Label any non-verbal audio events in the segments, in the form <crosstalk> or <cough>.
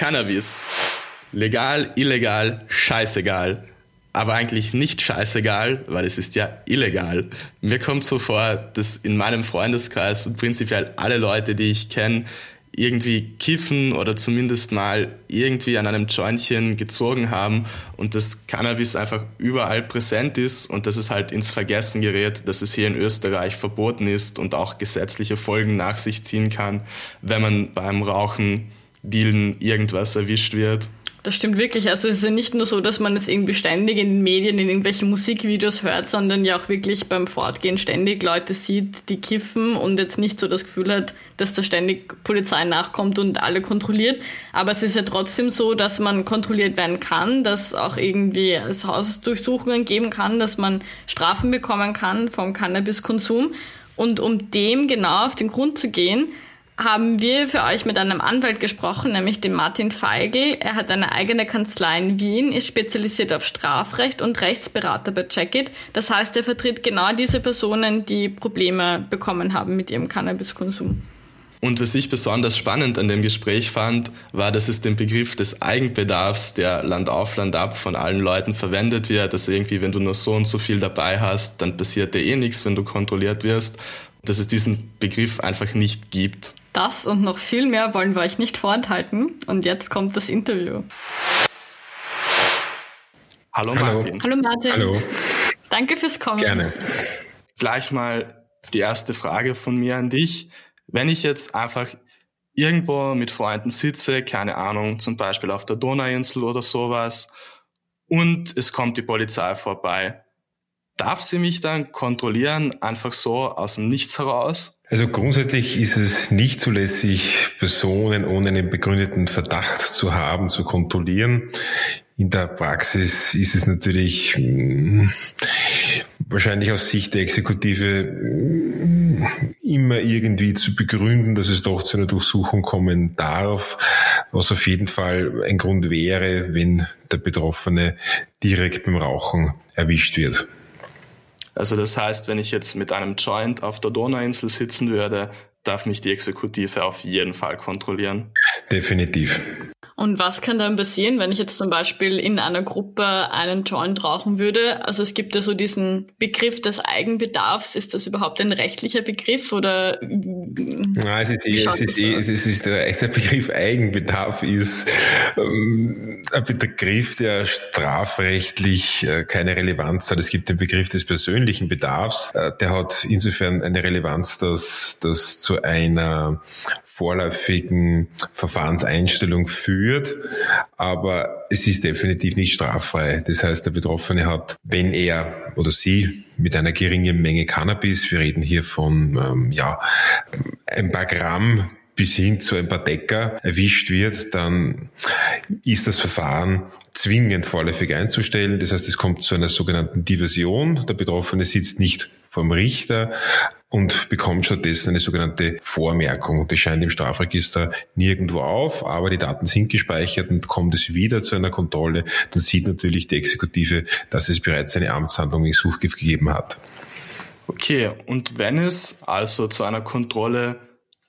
Cannabis. Legal, illegal, scheißegal. Aber eigentlich nicht scheißegal, weil es ist ja illegal. Mir kommt so vor, dass in meinem Freundeskreis und prinzipiell alle Leute, die ich kenne, irgendwie kiffen oder zumindest mal irgendwie an einem Jointchen gezogen haben und dass Cannabis einfach überall präsent ist und dass es halt ins Vergessen gerät, dass es hier in Österreich verboten ist und auch gesetzliche Folgen nach sich ziehen kann, wenn man beim Rauchen, Dealen irgendwas erwischt wird. Das stimmt wirklich. Also es ist ja nicht nur so, dass man es irgendwie ständig in den Medien, in irgendwelchen Musikvideos hört, sondern ja auch wirklich beim Fortgehen ständig Leute sieht, die kiffen und jetzt nicht so das Gefühl hat, dass da ständig Polizei nachkommt und alle kontrolliert. Aber es ist ja trotzdem so, dass man kontrolliert werden kann, dass auch irgendwie es Hausdurchsuchungen geben kann, dass man Strafen bekommen kann vom Cannabiskonsum. Und um dem genau auf den Grund zu gehen, haben wir für euch mit einem Anwalt gesprochen, nämlich dem Martin Feigl. Er hat eine eigene Kanzlei in Wien, ist spezialisiert auf Strafrecht und Rechtsberater bei Checkit. Das heißt, er vertritt genau diese Personen, die Probleme bekommen haben mit ihrem Cannabiskonsum. Und was ich besonders spannend an dem Gespräch fand, war, dass es den Begriff des Eigenbedarfs, der Land auf, Land ab von allen Leuten verwendet wird. Also irgendwie, wenn du nur so und so viel dabei hast, dann passiert dir eh nichts, wenn du kontrolliert wirst. Dass es diesen Begriff einfach nicht gibt. Das und noch viel mehr wollen wir euch nicht vorenthalten. Und jetzt kommt das Interview. Hallo, Hallo. Martin. Hallo Martin. Hallo. Danke fürs Kommen. Gerne. Gleich mal die erste Frage von mir an dich. Wenn ich jetzt einfach irgendwo mit Freunden sitze, keine Ahnung, zum Beispiel auf der Donauinsel oder sowas, und es kommt die Polizei vorbei, darf sie mich dann kontrollieren, einfach so aus dem Nichts heraus? Also grundsätzlich ist es nicht zulässig, Personen ohne einen begründeten Verdacht zu haben, zu kontrollieren. In der Praxis ist es natürlich hm, wahrscheinlich aus Sicht der Exekutive hm, immer irgendwie zu begründen, dass es doch zu einer Durchsuchung kommen darf, was auf jeden Fall ein Grund wäre, wenn der Betroffene direkt beim Rauchen erwischt wird. Also das heißt, wenn ich jetzt mit einem Joint auf der Donauinsel sitzen würde, darf mich die Exekutive auf jeden Fall kontrollieren. Definitiv. Und was kann dann passieren, wenn ich jetzt zum Beispiel in einer Gruppe einen Joint rauchen würde? Also es gibt ja so diesen Begriff des Eigenbedarfs. Ist das überhaupt ein rechtlicher Begriff oder? Nein, es ist, eh, es ist, eh, es ist der echte Begriff Eigenbedarf ist ähm, ein Begriff, der strafrechtlich äh, keine Relevanz hat. Es gibt den Begriff des persönlichen Bedarfs. Äh, der hat insofern eine Relevanz, dass das zu einer vorläufigen Verfahrenseinstellung führt, aber es ist definitiv nicht straffrei. Das heißt, der Betroffene hat, wenn er oder sie mit einer geringen Menge Cannabis, wir reden hier von ähm, ja ein paar Gramm bis hin zu ein paar Decker erwischt wird, dann ist das Verfahren zwingend vorläufig einzustellen. Das heißt, es kommt zu einer sogenannten Diversion. Der Betroffene sitzt nicht vom Richter, und bekommt stattdessen eine sogenannte Vormerkung. Das scheint im Strafregister nirgendwo auf, aber die Daten sind gespeichert und kommt es wieder zu einer Kontrolle, dann sieht natürlich die Exekutive, dass es bereits eine Amtshandlung in Suchgift gegeben hat. Okay, und wenn es also zu einer Kontrolle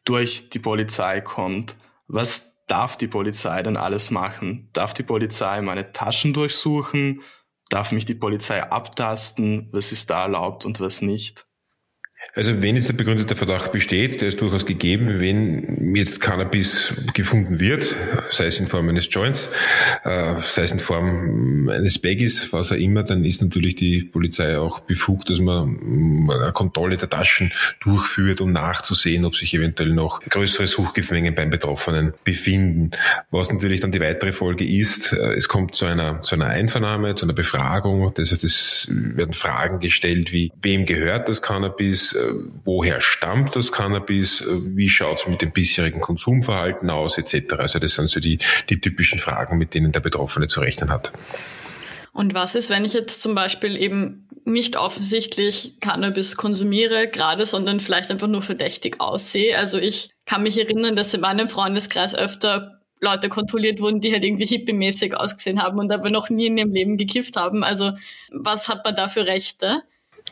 durch die Polizei kommt, was darf die Polizei denn alles machen? Darf die Polizei meine Taschen durchsuchen? Darf mich die Polizei abtasten? Was ist da erlaubt und was nicht? Also wenn jetzt der begründete Verdacht besteht, der ist durchaus gegeben, wenn jetzt Cannabis gefunden wird, sei es in Form eines Joints, äh, sei es in Form eines Baggies, was auch immer, dann ist natürlich die Polizei auch befugt, dass man eine Kontrolle der Taschen durchführt, um nachzusehen, ob sich eventuell noch größere Suchgiftmengen beim Betroffenen befinden. Was natürlich dann die weitere Folge ist, äh, es kommt zu einer, zu einer Einvernahme, zu einer Befragung. Das heißt, es werden Fragen gestellt wie, wem gehört das Cannabis? Cannabis, äh, woher stammt das Cannabis, äh, wie schaut es mit dem bisherigen Konsumverhalten aus, etc. Also das sind so die, die typischen Fragen, mit denen der Betroffene zu rechnen hat. Und was ist, wenn ich jetzt zum Beispiel eben nicht offensichtlich Cannabis konsumiere, gerade, sondern vielleicht einfach nur verdächtig aussehe? Also ich kann mich erinnern, dass in meinem Freundeskreis öfter Leute kontrolliert wurden, die halt irgendwie hippie-mäßig ausgesehen haben und aber noch nie in ihrem Leben gekifft haben. Also was hat man da für Rechte?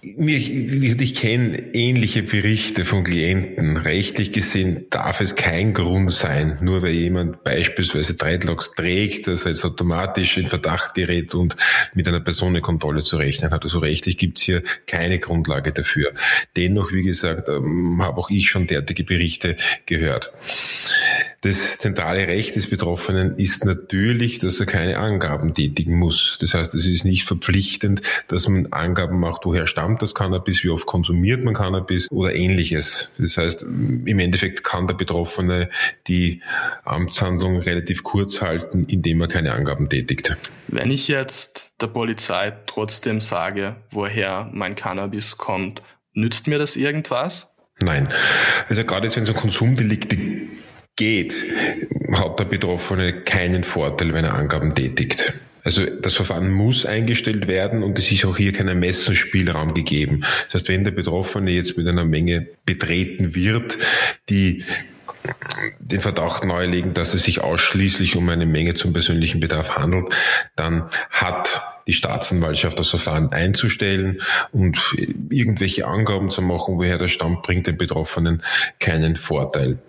Ich, ich kenne ähnliche Berichte von Klienten. Rechtlich gesehen darf es kein Grund sein, nur weil jemand beispielsweise Dreadlocks trägt, dass er jetzt automatisch in Verdacht gerät und mit einer Personenkontrolle zu rechnen hat. Also rechtlich gibt es hier keine Grundlage dafür. Dennoch, wie gesagt, ähm, habe auch ich schon derartige Berichte gehört. Das zentrale Recht des Betroffenen ist natürlich, dass er keine Angaben tätigen muss. Das heißt, es ist nicht verpflichtend, dass man Angaben macht, woher stammt das Cannabis, wie oft konsumiert man Cannabis oder ähnliches. Das heißt, im Endeffekt kann der Betroffene die Amtshandlung relativ kurz halten, indem er keine Angaben tätigt. Wenn ich jetzt der Polizei trotzdem sage, woher mein Cannabis kommt, nützt mir das irgendwas? Nein. Also gerade wenn es um Konsumdelikte geht, hat der Betroffene keinen Vorteil, wenn er Angaben tätigt. Also das Verfahren muss eingestellt werden und es ist auch hier kein Ermessensspielraum gegeben. Das heißt, wenn der Betroffene jetzt mit einer Menge betreten wird, die den Verdacht neulegen, dass es sich ausschließlich um eine Menge zum persönlichen Bedarf handelt, dann hat die Staatsanwaltschaft das Verfahren einzustellen und irgendwelche Angaben zu machen, woher der stammt, bringt den Betroffenen keinen Vorteil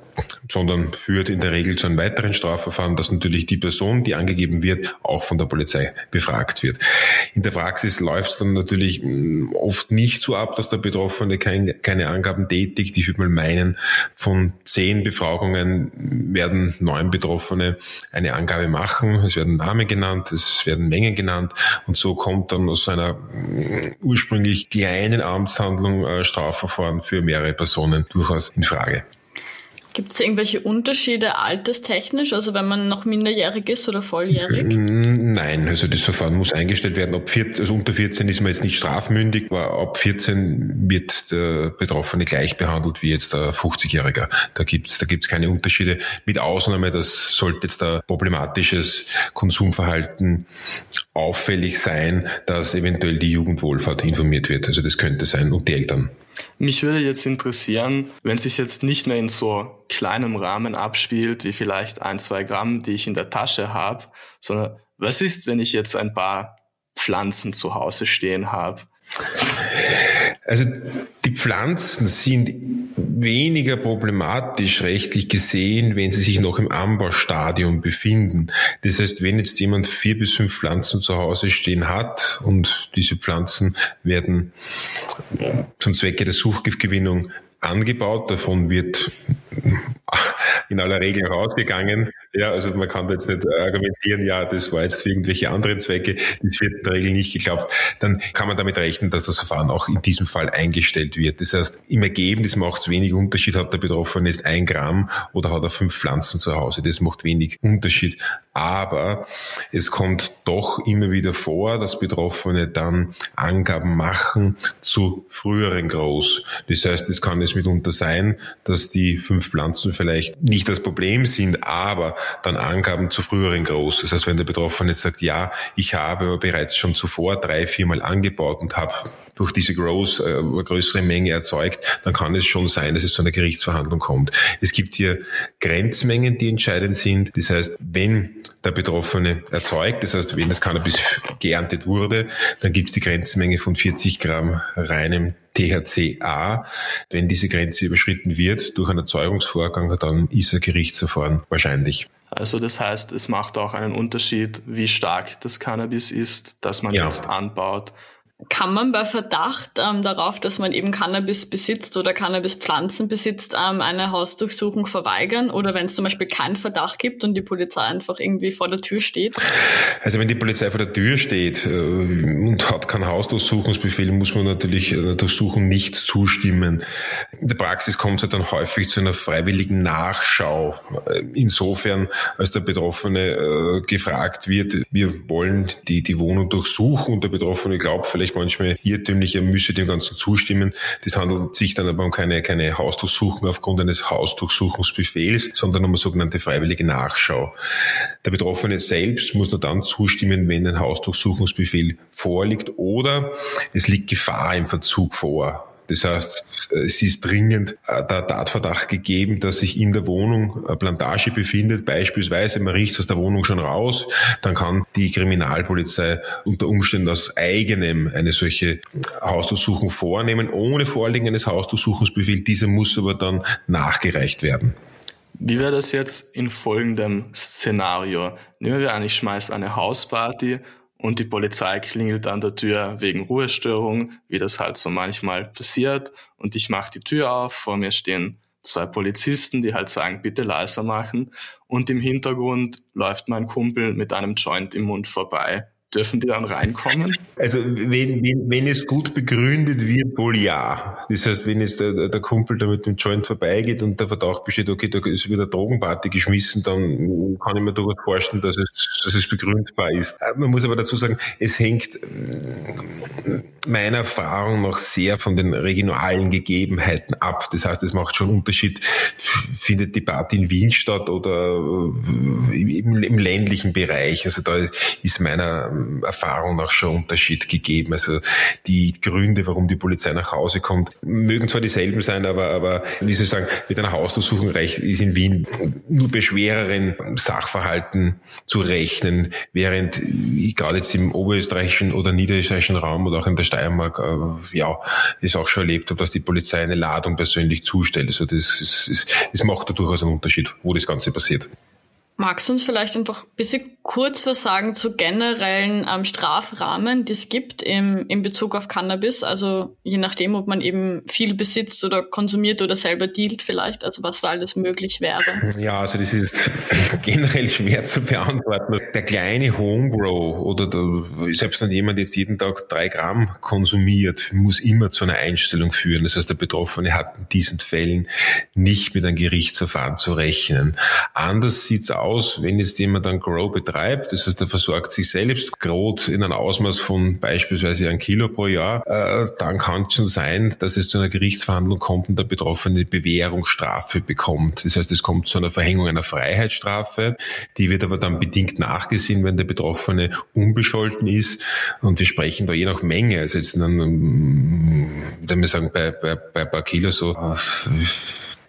sondern führt in der Regel zu einem weiteren Strafverfahren, dass natürlich die Person, die angegeben wird, auch von der Polizei befragt wird. In der Praxis läuft es dann natürlich mm, oft nicht so ab, dass der Betroffene kein, keine Angaben tätigt. Ich würde mal meinen, von zehn Befragungen werden neun Betroffene eine Angabe machen. Es werden Namen genannt, es werden Mengen genannt und so kommt dann aus einer mm, ursprünglich kleinen Amtshandlung äh, Strafverfahren für mehrere Personen durchaus in Frage. Gibt es irgendwelche Unterschiede alterstechnisch, also wenn man noch minderjährig ist oder volljährig? Nein, also das Verfahren muss eingestellt werden. Ab 14, also unter 14 ist man jetzt nicht strafmündig, aber ab 14 wird der Betroffene gleich behandelt wie jetzt der 50-Jährige. Da gibt's da gibt's keine Unterschiede, mit Ausnahme, dass sollte jetzt da problematisches Konsumverhalten auffällig sein, dass eventuell die Jugendwohlfahrt informiert wird. Also das könnte sein und die Eltern. Mich würde jetzt interessieren, wenn es sich jetzt nicht mehr in so kleinem Rahmen abspielt, wie vielleicht ein, zwei Gramm, die ich in der Tasche habe, sondern was ist, wenn ich jetzt ein paar Pflanzen zu Hause stehen habe? Also die Pflanzen sind weniger problematisch rechtlich gesehen, wenn sie sich noch im Anbaustadium befinden. Das heißt, wenn jetzt jemand vier bis fünf Pflanzen zu Hause stehen hat und diese Pflanzen werden zum Zwecke der Suchgiftgewinnung angebaut, davon wird in aller Regel rausgegangen. Ja, also man kann da jetzt nicht argumentieren, ja, das war jetzt für irgendwelche anderen Zwecke, das wird in der Regel nicht geglaubt. Dann kann man damit rechnen, dass das Verfahren auch in diesem Fall eingestellt wird. Das heißt, im Ergebnis macht es wenig Unterschied, hat der Betroffene jetzt ein Gramm oder hat er fünf Pflanzen zu Hause. Das macht wenig Unterschied. Aber es kommt doch immer wieder vor, dass Betroffene dann Angaben machen zu früheren Groß. Das heißt, es kann es mitunter sein, dass die fünf Pflanzen vielleicht nicht das Problem sind, aber dann Angaben zu früheren Groß. Das heißt, wenn der Betroffene jetzt sagt, ja, ich habe bereits schon zuvor drei, viermal angebaut und habe durch diese Grows äh, eine größere Menge erzeugt, dann kann es schon sein, dass es zu einer Gerichtsverhandlung kommt. Es gibt hier Grenzmengen, die entscheidend sind. Das heißt, wenn der Betroffene erzeugt, das heißt, wenn das Cannabis geerntet wurde, dann gibt es die Grenzmenge von 40 Gramm reinem THCA. Wenn diese Grenze überschritten wird durch einen Erzeugungsvorgang, dann ist ein Gerichtsverfahren wahrscheinlich. Also das heißt, es macht auch einen Unterschied, wie stark das Cannabis ist, das man ja. jetzt anbaut kann man bei Verdacht ähm, darauf, dass man eben Cannabis besitzt oder Cannabispflanzen besitzt, ähm, eine Hausdurchsuchung verweigern? Oder wenn es zum Beispiel keinen Verdacht gibt und die Polizei einfach irgendwie vor der Tür steht? Also wenn die Polizei vor der Tür steht äh, und hat keinen Hausdurchsuchungsbefehl, muss man natürlich einer Durchsuchung nicht zustimmen. In der Praxis kommt es halt dann häufig zu einer freiwilligen Nachschau. Äh, insofern, als der Betroffene äh, gefragt wird, wir wollen die, die Wohnung durchsuchen und der Betroffene glaubt vielleicht, vielleicht manchmal irrtümlich, er müsse dem Ganzen zustimmen. Das handelt sich dann aber um keine, keine Hausdurchsuchung aufgrund eines Hausdurchsuchungsbefehls, sondern um eine sogenannte freiwillige Nachschau. Der Betroffene selbst muss nur dann zustimmen, wenn ein Hausdurchsuchungsbefehl vorliegt oder es liegt Gefahr im Verzug vor. Das heißt, es ist dringend äh, der Tatverdacht gegeben, dass sich in der Wohnung eine Plantage befindet. Beispielsweise, man riecht aus der Wohnung schon raus, dann kann die Kriminalpolizei unter Umständen aus eigenem eine solche Hausdurchsuchung vornehmen, ohne Vorliegen eines Hausdurchsuchungsbefehls. Dieser muss aber dann nachgereicht werden. Wie wäre das jetzt in folgendem Szenario? Nehmen wir an, ich schmeiße eine Hausparty und die Polizei klingelt an der Tür wegen Ruhestörung, wie das halt so manchmal passiert. Und ich mache die Tür auf, vor mir stehen zwei Polizisten, die halt sagen, bitte leiser machen. Und im Hintergrund läuft mein Kumpel mit einem Joint im Mund vorbei dürfen die dann reinkommen? Also wenn, wenn, wenn es gut begründet wird, wohl ja. Das heißt, wenn jetzt der, der Kumpel da mit dem Joint vorbeigeht und der Verdacht besteht, okay, da ist wieder Drogenparty geschmissen, dann kann ich mir durchaus vorstellen, dass es, dass es begründbar ist. Man muss aber dazu sagen, es hängt meiner Erfahrung nach sehr von den regionalen Gegebenheiten ab. Das heißt, es macht schon Unterschied, findet die Party in Wien statt oder im, im ländlichen Bereich. Also da ist meiner Erfahrung nach schon Unterschied gegeben. Also die Gründe, warum die Polizei nach Hause kommt, mögen zwar dieselben sein, aber, aber wie soll ich sagen, mit einer Hausdurchsuchung ist in Wien nur bei schwereren Sachverhalten zu rechnen, während gerade jetzt im oberösterreichischen oder niederösterreichischen Raum oder auch in der Steiermark, äh, ja, es auch schon erlebt habe, dass die Polizei eine Ladung persönlich zustellt. Also das, das, das macht da durchaus einen Unterschied, wo das Ganze passiert. Magst du uns vielleicht einfach ein bisschen kurz was sagen zu generellen ähm, Strafrahmen, die es gibt im, in Bezug auf Cannabis? Also je nachdem, ob man eben viel besitzt oder konsumiert oder selber dealt vielleicht, also was da alles möglich wäre. <laughs> Ja, also das ist <laughs> generell schwer zu beantworten. Der kleine Homegrow oder der, selbst wenn jemand jetzt jeden Tag drei Gramm konsumiert, muss immer zu einer Einstellung führen. Das heißt, der Betroffene hat in diesen Fällen nicht mit einem Gerichtsverfahren zu rechnen. Anders sieht's aus aus, wenn jetzt jemand dann Grow betreibt, das heißt, er versorgt sich selbst Grot in einem Ausmaß von beispielsweise ein Kilo pro Jahr, äh, dann kann es schon sein, dass es zu einer Gerichtsverhandlung kommt und der Betroffene Bewährungsstrafe bekommt. Das heißt, es kommt zu einer Verhängung einer Freiheitsstrafe, die wird aber dann bedingt nachgesehen, wenn der Betroffene unbescholten ist. Und wir sprechen da je nach Menge, also jetzt dann, wenn wir sagen, bei, bei, bei paar Kilo so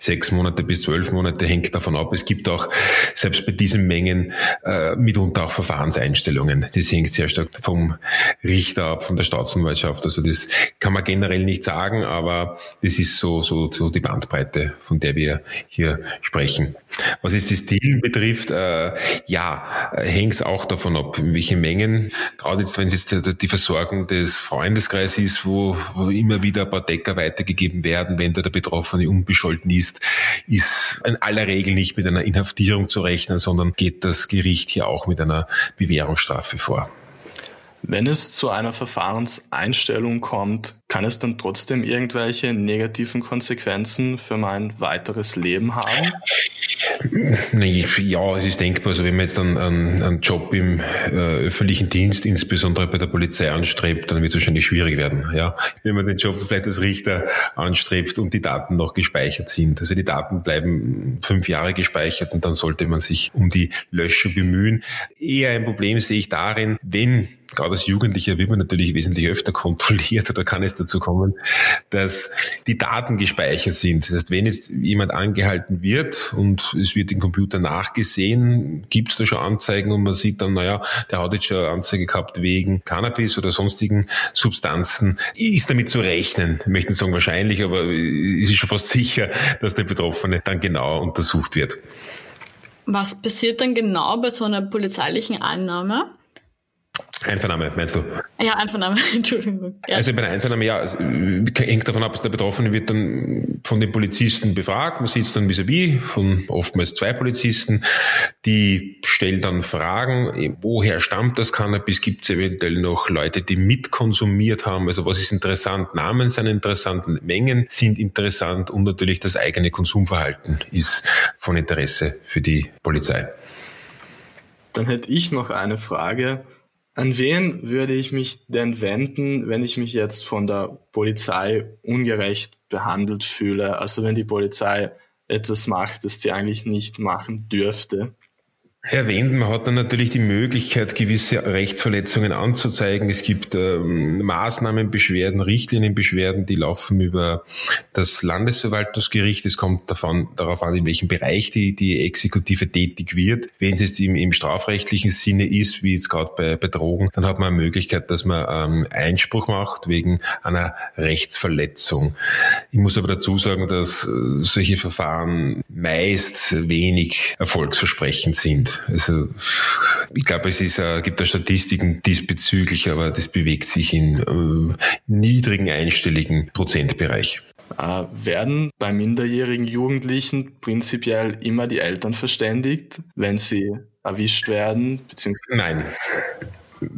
sechs Monate bis zwölf Monate hängt davon ab. Es gibt auch selbst bei diesen Mengen äh, mitunter auch Verfahrenseinstellungen. Das hängt sehr stark vom Richter ab, von der Staatsanwaltschaft. Also das kann man generell nicht sagen, aber das ist so, so, so die Bandbreite, von der wir hier sprechen. Was jetzt das Dealen betrifft, äh, ja, hängt es auch davon ab, welche Mengen, gerade jetzt, wenn es jetzt die Versorgung des Freundeskreises ist, wo, wo immer wieder ein paar Decker weitergegeben werden, wenn da der Betroffene unbescholten ist, ist, ist in aller Regel nicht mit einer Inhaftierung zu rechnen, sondern geht das Gericht hier auch mit einer Bewährungsstrafe vor. Wenn es zu einer Verfahrenseinstellung kommt, kann es dann trotzdem irgendwelche negativen Konsequenzen für mein weiteres Leben haben? Ja, es ist denkbar. Also wenn man jetzt einen, einen, Job im äh, öffentlichen Dienst, insbesondere bei der Polizei anstrebt, dann wird es wahrscheinlich schwierig werden. Ja, wenn man den Job vielleicht als Richter anstrebt und die Daten noch gespeichert sind. Also die Daten bleiben fünf Jahre gespeichert und dann sollte man sich um die Löschung bemühen. Eher ein Problem sehe ich darin, wenn gerade als Jugendlicher wird man natürlich wesentlich öfter <laughs> kontrolliert oder kann es dazu kommen, dass die Daten gespeichert sind. Das heißt, wenn jetzt jemand angehalten wird und es wird im Computer nachgesehen, gibt es da schon Anzeigen und man sieht dann, naja, der hat jetzt schon eine Anzeige gehabt wegen Cannabis oder sonstigen Substanzen, ist damit zu rechnen. Ich möchte nicht sagen wahrscheinlich, aber es ist schon fast sicher, dass der Betroffene dann genauer untersucht wird. Was passiert dann genau bei so einer polizeilichen Annahme? Einvernahme, meinst du? Ja, Einvernahme, <laughs> Entschuldigung. Ja. Also bei der Einvernahme, ja, hängt davon ab, dass der Betroffene wird dann von den Polizisten befragt. Man sitzt dann vis-à-vis -vis von oftmals zwei Polizisten. Die stellen dann Fragen, woher stammt das Cannabis? Gibt es eventuell noch Leute, die mitkonsumiert haben? Also was ist interessant? Namen sind interessant, Mengen sind interessant und natürlich das eigene Konsumverhalten ist von Interesse für die Polizei. Dann hätte ich noch eine Frage An wen würde ich mich denn wenden, wenn ich mich jetzt von der Polizei ungerecht behandelt fühle? Also wenn die Polizei etwas macht, das sie eigentlich nicht machen dürfte. Herr Wenden hat dann natürlich die Möglichkeit, gewisse Rechtsverletzungen anzuzeigen. Es gibt ähm, Maßnahmen, Beschwerden, Richtlinienbeschwerden, die laufen über das Landesverwaltungsgericht. Es kommt davon, darauf an, in welchem Bereich die, die Exekutive tätig wird. Wenn es jetzt im, im strafrechtlichen Sinne ist, wie jetzt gerade bei, bei Drogen, dann hat man eine Möglichkeit, dass man ähm, Einspruch macht wegen einer Rechtsverletzung. Ich muss aber dazu sagen, dass äh, solche Verfahren meist wenig erfolgsversprechend sind. Also ich glaube, es ist, äh, gibt da Statistiken diesbezüglich, aber das bewegt sich in äh, niedrigen einstelligen Prozentbereich. Äh, werden bei minderjährigen Jugendlichen prinzipiell immer die Eltern verständigt, wenn sie erwischt werden? Beziehungsweise Nein.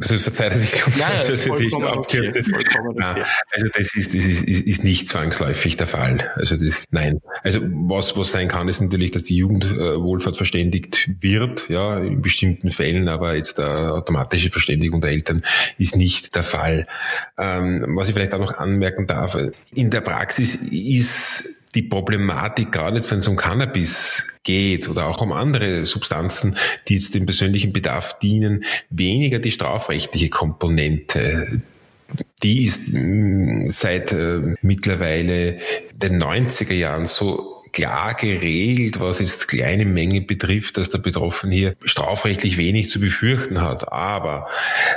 Also verzeiht, dass ich die vollkommen okay, vollkommen okay. Also das ist, das ist, ist, ist nicht zwangsläufig der Fall. Also das, nein. Also was, was sein kann, ist natürlich, dass die Jugendwohlfahrt verständigt wird, ja, in bestimmten Fällen, aber jetzt der automatische Verständigung der Eltern ist nicht der Fall. Ähm, was ich vielleicht auch noch anmerken darf, in der Praxis ist die Problematik gerade wenn es um Cannabis geht oder auch um andere Substanzen, die jetzt dem persönlichen Bedarf dienen, weniger die strafrechtliche Komponente. Die ist mm, seit äh, mittlerweile den 90er Jahren so klar geregelt, was jetzt kleine Menge betrifft, dass der Betroffene hier strafrechtlich wenig zu befürchten hat. Aber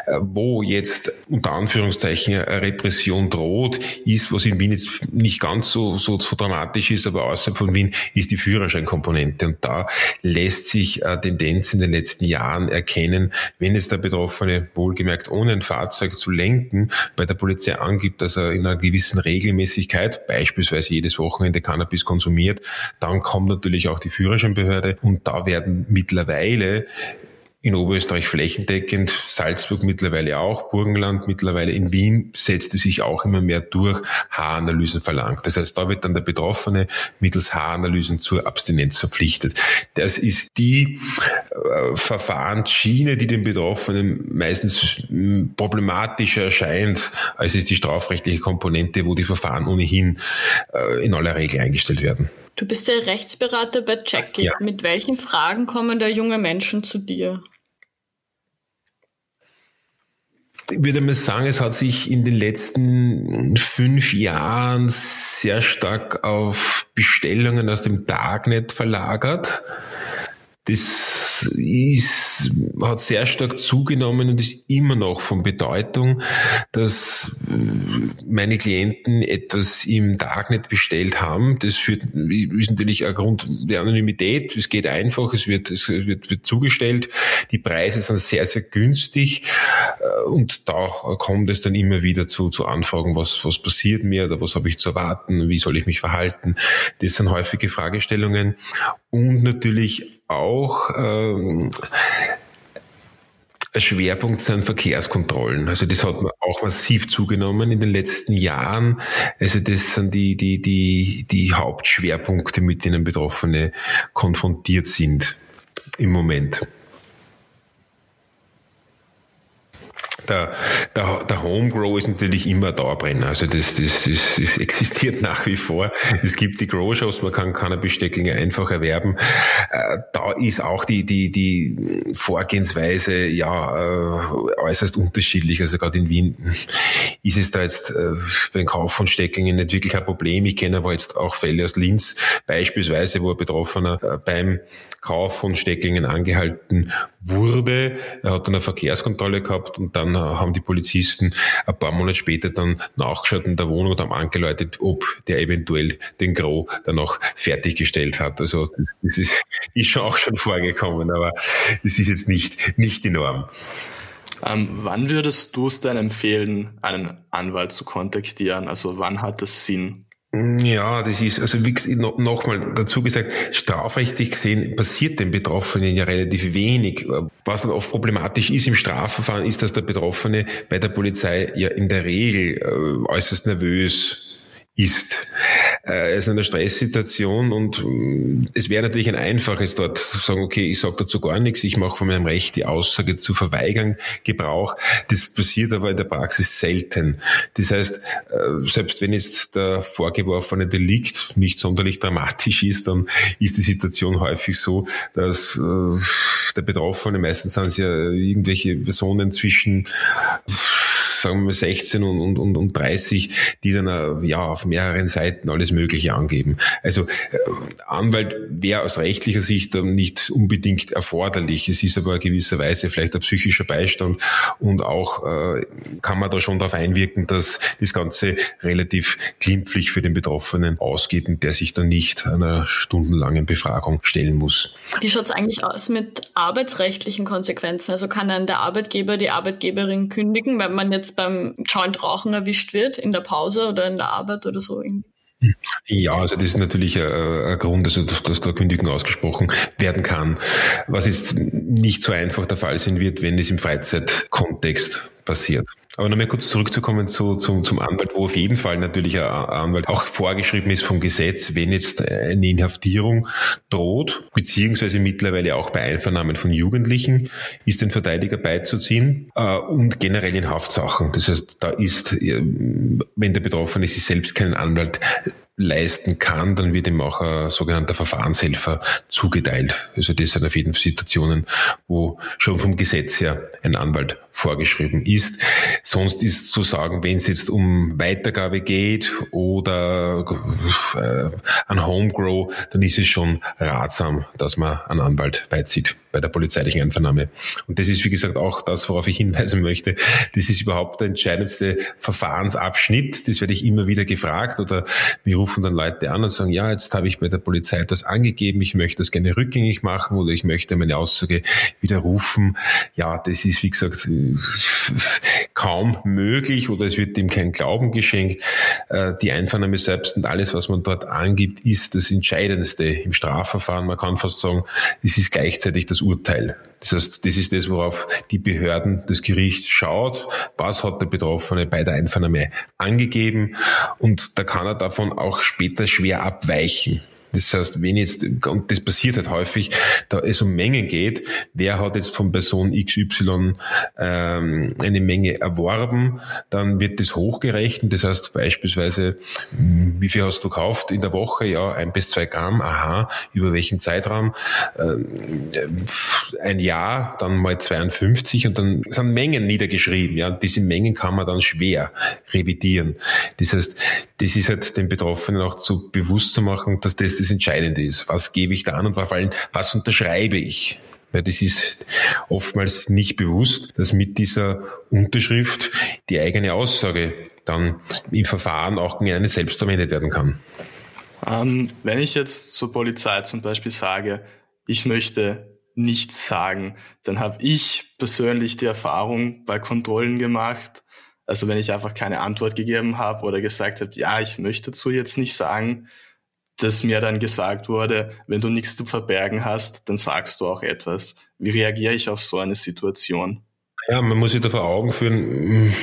äh, wo jetzt unter Anführungszeichen Repression droht, ist, was in Wien jetzt nicht ganz so, so, so dramatisch ist, aber außerhalb von Wien, ist die Führerscheinkomponente. Und da lässt sich eine Tendenz in den letzten Jahren erkennen, wenn es der Betroffene wohlgemerkt ohne ein Fahrzeug zu lenken bei der Polizei angibt, dass er in einer gewissen Regelmäßigkeit, beispielsweise jedes Wochenende Cannabis konsumiert, dann kommt natürlich auch die Führerscheinbehörde und da werden mittlerweile in Oberösterreich flächendeckend, Salzburg mittlerweile auch, Burgenland mittlerweile in Wien setzt es sich auch immer mehr durch, Haaranalysen verlangt. Das heißt, da wird dann der Betroffene mittels Haaranalysen zur Abstinenz verpflichtet. Das ist die äh, Verfahrensschiene, die den Betroffenen meistens hm, problematischer erscheint, als ist die strafrechtliche Komponente, wo die Verfahren ohnehin äh, in aller Regel eingestellt werden. Du bist der Rechtsberater bei Jackie. Ja. Mit welchen Fragen kommen da junge Menschen zu dir? ich würde mal sagen, es hat sich in den letzten fünf Jahren sehr stark auf Bestellungen aus dem Darknet verlagert. Das ist, hat sehr stark zugenommen und ist immer noch von Bedeutung, dass äh, meine Klienten etwas im Darknet bestellt haben. Das führt, ist natürlich ein Grund der Anonymität. Es geht einfach, es wird, es wird, wird zugestellt. Die Preise sind sehr, sehr günstig. Äh, und da kommt es dann immer wieder zu, zu Anfragen, was, was passiert mir oder was habe ich zu erwarten, wie soll ich mich verhalten. Das sind häufige Fragestellungen. Und natürlich auch ähm, ein Schwerpunkt sind Verkehrskontrollen. Also das hat auch massiv zugenommen in den letzten Jahren. Also das sind die, die, die, die Hauptschwerpunkte, mit denen Betroffene konfrontiert sind im Moment. Der, der, der Homegrow ist natürlich immer Dauerbrenner. Also das, das, das, das existiert <laughs> nach wie vor. Es gibt die Grow-Shows, man kann Cannabis-Stecklinge einfach erwerben. Äh, da ist auch die, die, die Vorgehensweise ja äh, äußerst unterschiedlich. Also gerade in Wien ist es da jetzt äh, beim Kauf von Stecklingen nicht wirklich ein Problem. Ich kenne aber jetzt auch Fälle aus Linz beispielsweise, wo ein Betroffener beim Kauf von Stecklingen angehalten wurde. Er hat dann eine Verkehrskontrolle gehabt und dann haben die Polizisten ein paar Monate später dann nachgeschaut in der Wohnung und haben angeläutet, ob der eventuell den Gro dann noch fertiggestellt hat. Also das ist, ist schon auch schon vorgekommen, aber das ist jetzt nicht, nicht die Norm. Ähm, wann würdest du es denn empfehlen, einen Anwalt zu kontaktieren? Also wann hat es Sinn? Ja, das ist, also wie nochmal dazu gesagt, strafrechtlich gesehen passiert den Betroffenen ja relativ wenig. Was dann oft problematisch ist im Strafverfahren, ist, dass der Betroffene bei der Polizei ja in der Regel äh, äußerst nervös ist. Er ist in einer Stresssituation und mm, es wäre natürlich ein einfaches dort zu sagen, okay, ich sage dazu gar nichts, ich mache von meinem Recht die Aussage zu verweigern Gebrauch. Das passiert aber in der Praxis selten. Das heißt, äh, selbst wenn jetzt der vorgeworfene Delikt nicht sonderlich dramatisch ist, dann ist die Situation häufig so, dass äh, der Betroffene, meistens sind es ja irgendwelche Personen zwischen sagen wir mal 16 und, und, und 30, die dann äh, ja auf mehreren Seiten alles Mögliche angeben. Also äh, Anwalt wäre aus rechtlicher Sicht nicht unbedingt erforderlich. Es ist aber gewisserweise vielleicht ein psychischer Beistand und auch äh, kann man da schon darauf einwirken, dass das Ganze relativ glimpflich für den Betroffenen ausgeht und der sich dann nicht einer stundenlangen Befragung stellen muss. Wie schaut es eigentlich aus mit arbeitsrechtlichen Konsequenzen? Also kann dann der Arbeitgeber die Arbeitgeberin kündigen, wenn man jetzt beim Joint Rauchen erwischt wird, in der Pause oder in der Arbeit oder so? Ja, also das ist natürlich ein, ein Grund, also dass da Kündigung ausgesprochen werden kann. Was jetzt nicht so einfach der Fall sein wird, wenn es im Freizeitkontext passiert. Aber nochmal kurz zurückzukommen zu, zu, zum Anwalt, wo auf jeden Fall natürlich ein Anwalt auch vorgeschrieben ist vom Gesetz, wenn jetzt eine Inhaftierung droht, beziehungsweise mittlerweile auch bei Einvernahmen von Jugendlichen, ist den Verteidiger beizuziehen äh, und generell in Haftsachen. Das heißt, da ist, äh, wenn der Betroffene sich selbst keinen Anwalt leisten kann, dann wird ihm auch ein sogenannter Verfahrenshelfer zugeteilt. Also das sind auf jeden Fall Situationen, wo schon vom Gesetz her ein Anwalt vorgeschrieben ist. Sonst ist zu sagen, wenn es jetzt um Weitergabe geht oder äh, an Homegrow, dann ist es schon ratsam, dass man einen Anwalt beizieht bei der polizeilichen Einvernahme. Und das ist, wie gesagt, auch das, worauf ich hinweisen möchte. Das ist überhaupt der entscheidendste Verfahrensabschnitt. Das werde ich immer wieder gefragt oder mir rufen dann Leute an und sagen, ja, jetzt habe ich bei der Polizei etwas angegeben, ich möchte das gerne rückgängig machen oder ich möchte meine Aussage widerrufen. Ja, das ist, wie gesagt, kaum möglich oder es wird dem kein Glauben geschenkt. Äh, die Einvernahme selbst und alles, was man dort angibt, ist das Entscheidendste im Strafverfahren. Man kann fast sagen, es ist gleichzeitig das Urteil. Das heißt, das ist das, worauf die Behörden, das Gericht schaut. Was hat der Betroffene bei der Einvernahme angegeben? Und da kann er davon auch später schwer abweichen. Das heißt, wenn jetzt, und das passiert halt häufig, da es um Mengen geht, wer hat jetzt von Person XY ähm, eine Menge erworben, dann wird das hochgerechnet. Das heißt beispielsweise, hm, wie viel hast du gekauft in der Woche? Ja, ein bis zwei Gramm. Aha, über welchen Zeitraum? Ähm, ein Jahr, dann mal 52 und dann sind Mengen niedergeschrieben. Ja, diese Mengen kann man dann schwer revidieren. Das heißt, das ist halt den Betroffenen auch zu bewusst zu machen, dass das das Entscheidende ist. Was gebe ich da an und vor allem, was unterschreibe ich? Weil das ist oftmals nicht bewusst, dass mit dieser Unterschrift die eigene Aussage dann im Verfahren auch einen selbst verwendet werden kann. Ähm, wenn ich jetzt zur Polizei zum Beispiel sage, ich möchte nichts sagen, dann habe ich persönlich die Erfahrung bei Kontrollen gemacht, also wenn ich einfach keine Antwort gegeben habe oder gesagt habe, ja, ich möchte dazu jetzt nicht sagen, dass mir dann gesagt wurde, wenn du nichts zu verbergen hast, dann sagst du auch etwas. Wie reagiere ich auf so eine Situation? Ja, man muss sich da vor Augen führen,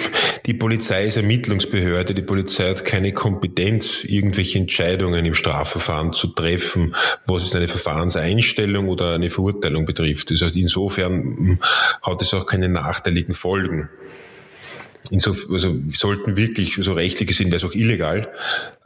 die Polizei ist Ermittlungsbehörde, die Polizei hat keine Kompetenz, irgendwelche Entscheidungen im Strafverfahren zu treffen, was es eine Verfahrenseinstellung oder eine Verurteilung betrifft. Das heißt, insofern hat es auch keine nachteiligen Folgen. Insofern, also sollten wirklich, so rechtlich gesehen wäre es auch illegal,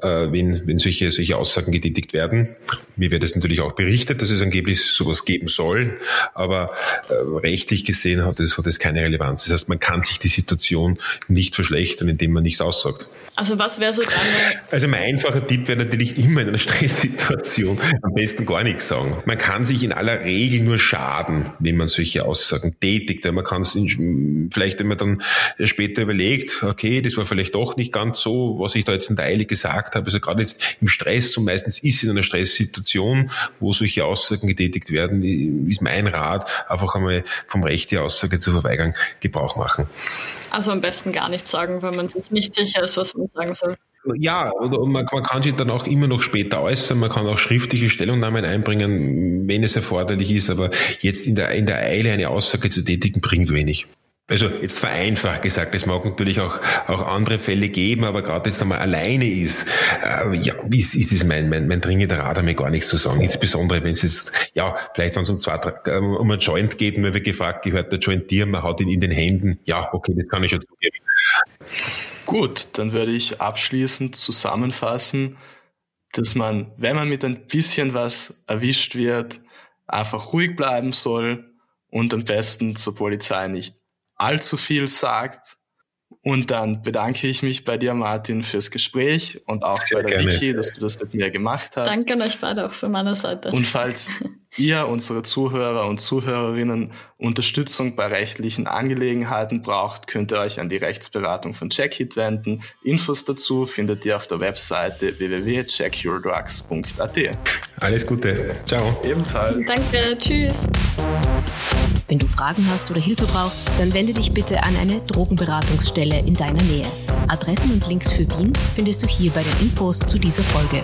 äh, wenn, wenn solche, solche Aussagen getätigt werden. Mir wird es natürlich auch berichtet, dass es angeblich sowas geben soll, aber äh, rechtlich gesehen hat es, hat es keine Relevanz. Das heißt, man kann sich die Situation nicht verschlechtern, indem man nichts aussagt. Also was wäre so deine... Also mein einfacher Tipp wäre natürlich immer in einer <laughs> Stresssituation am besten gar nichts sagen. Man kann sich in aller Regel nur schaden, wenn man solche Aussagen tätigt. Man kann es vielleicht, wenn man dann später überlegt, okay, das war vielleicht doch nicht ganz so, was ich da jetzt in der Eile gesagt habe. Also gerade jetzt im Stress und meistens ist in einer Stresssituation, wo solche Aussagen getätigt werden, ist mein Rat, einfach einmal vom Recht die Aussage zu verweigern, Gebrauch machen. Also am besten gar nichts sagen, wenn man sich nicht sicher ist, was man sagen soll. Ja, oder man, man, kann sich dann auch immer noch später äußern, man kann auch schriftliche Stellungnahmen einbringen, wenn es erforderlich ist, aber jetzt in der, in der Eile eine Aussage zu tätigen, bringt wenig. Also jetzt vereinfacht gesagt, es mag natürlich auch, auch andere Fälle geben, aber gerade jetzt einmal alleine ist, äh, ja, ist, ist das mein, mein, mein dringender Rat, mir gar nichts zu sagen. Insbesondere wenn es jetzt, ja, vielleicht wenn es um, zwei, um ein Joint geht, mir wird gefragt, gehört der Joint dir, man hat ihn in den Händen. Ja, okay, das kann ich schon zugeben. Gut, dann werde ich abschließend zusammenfassen, dass man, wenn man mit ein bisschen was erwischt wird, einfach ruhig bleiben soll und am besten zur Polizei nicht allzu viel sagt. Und dann bedanke ich mich bei dir, Martin, fürs Gespräch und auch Sehr bei der gerne. Vicky, dass du das mit mir gemacht hast. Danke an euch beide auch von meiner Seite. Und falls <laughs> ihr, unsere Zuhörer und Zuhörerinnen, Unterstützung bei rechtlichen Angelegenheiten braucht, könnt ihr euch an die Rechtsberatung von Checkhit wenden. Infos dazu findet ihr auf der Webseite www.checkyourdrugs.at. Alles Gute. Ciao. Ebenfalls. Danke. Tschüss. Wenn du Fragen hast oder Hilfe brauchst, dann wende dich bitte an eine Drogenberatungsstelle in deiner Nähe. Adressen und Links für Wien findest du hier bei den Infos zu dieser Folge.